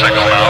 signal now.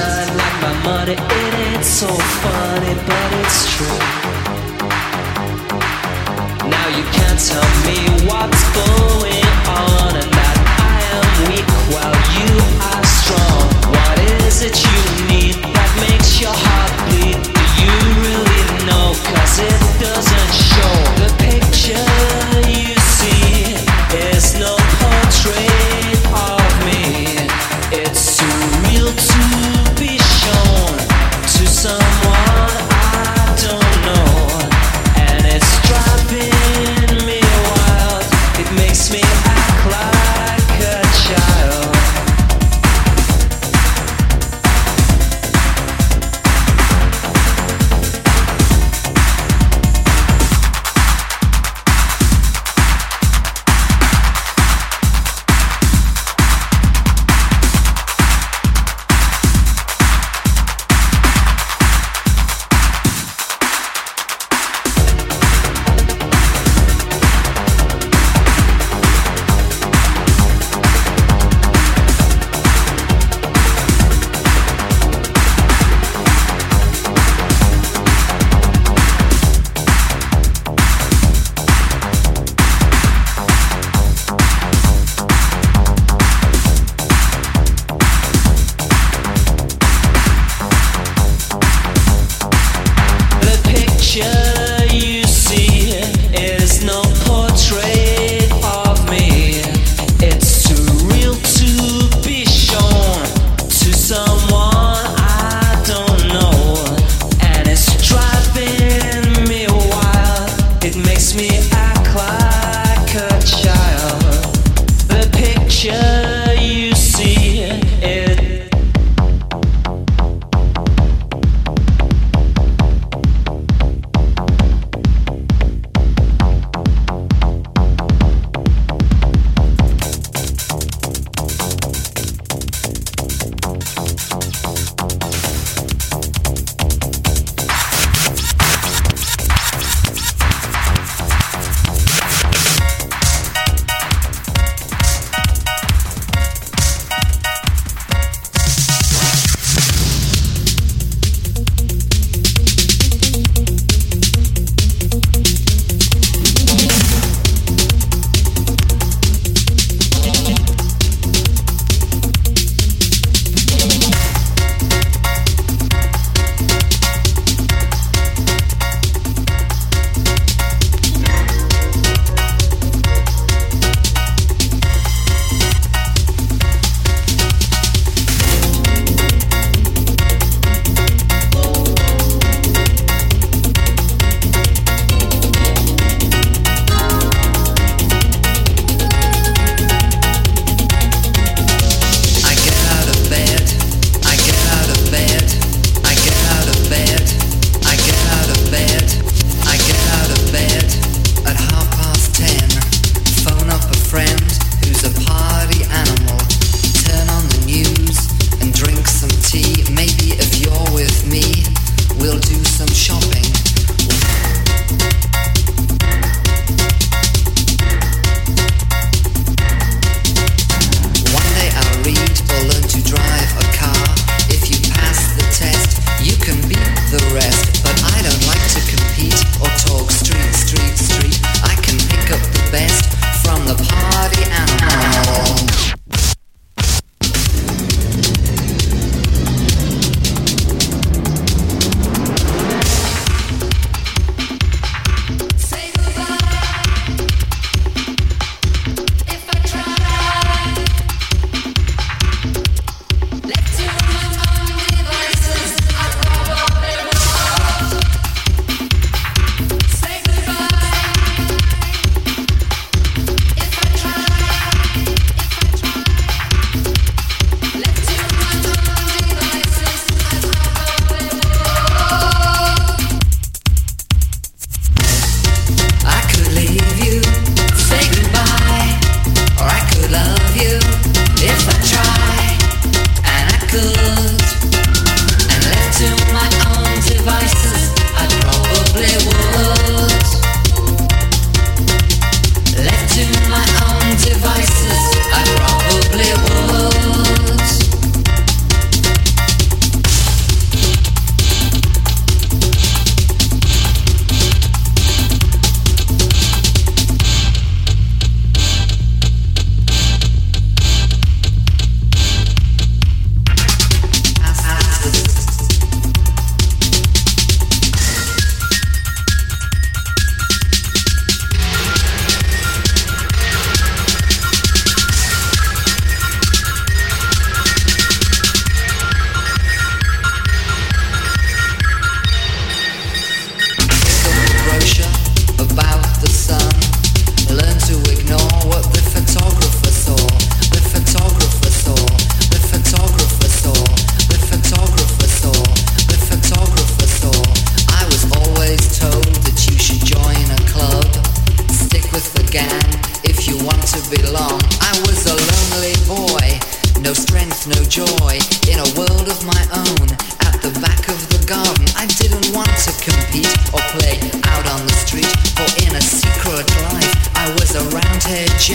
time like my money. It ain't so funny, but it's true. emotion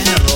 general.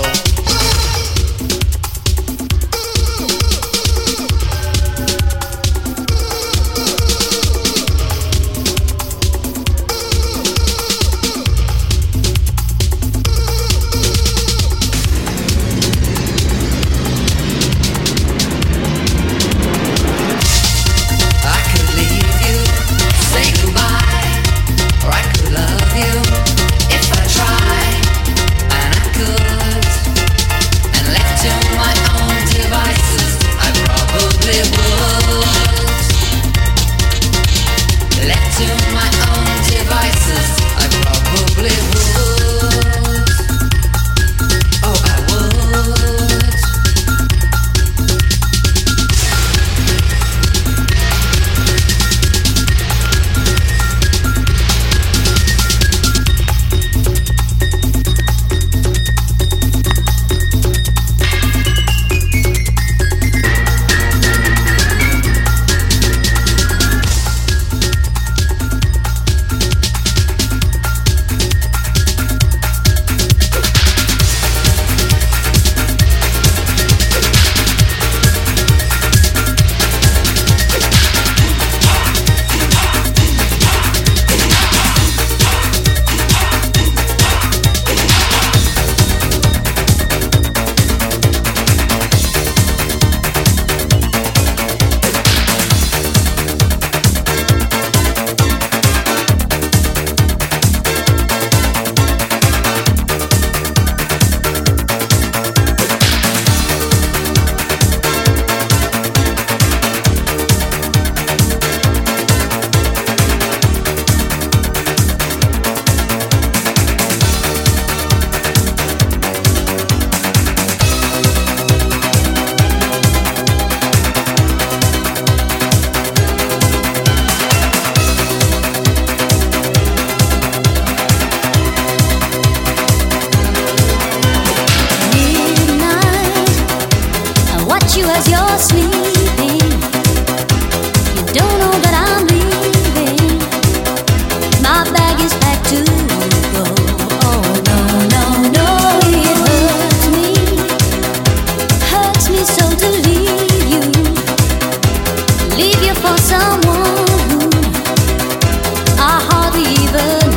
the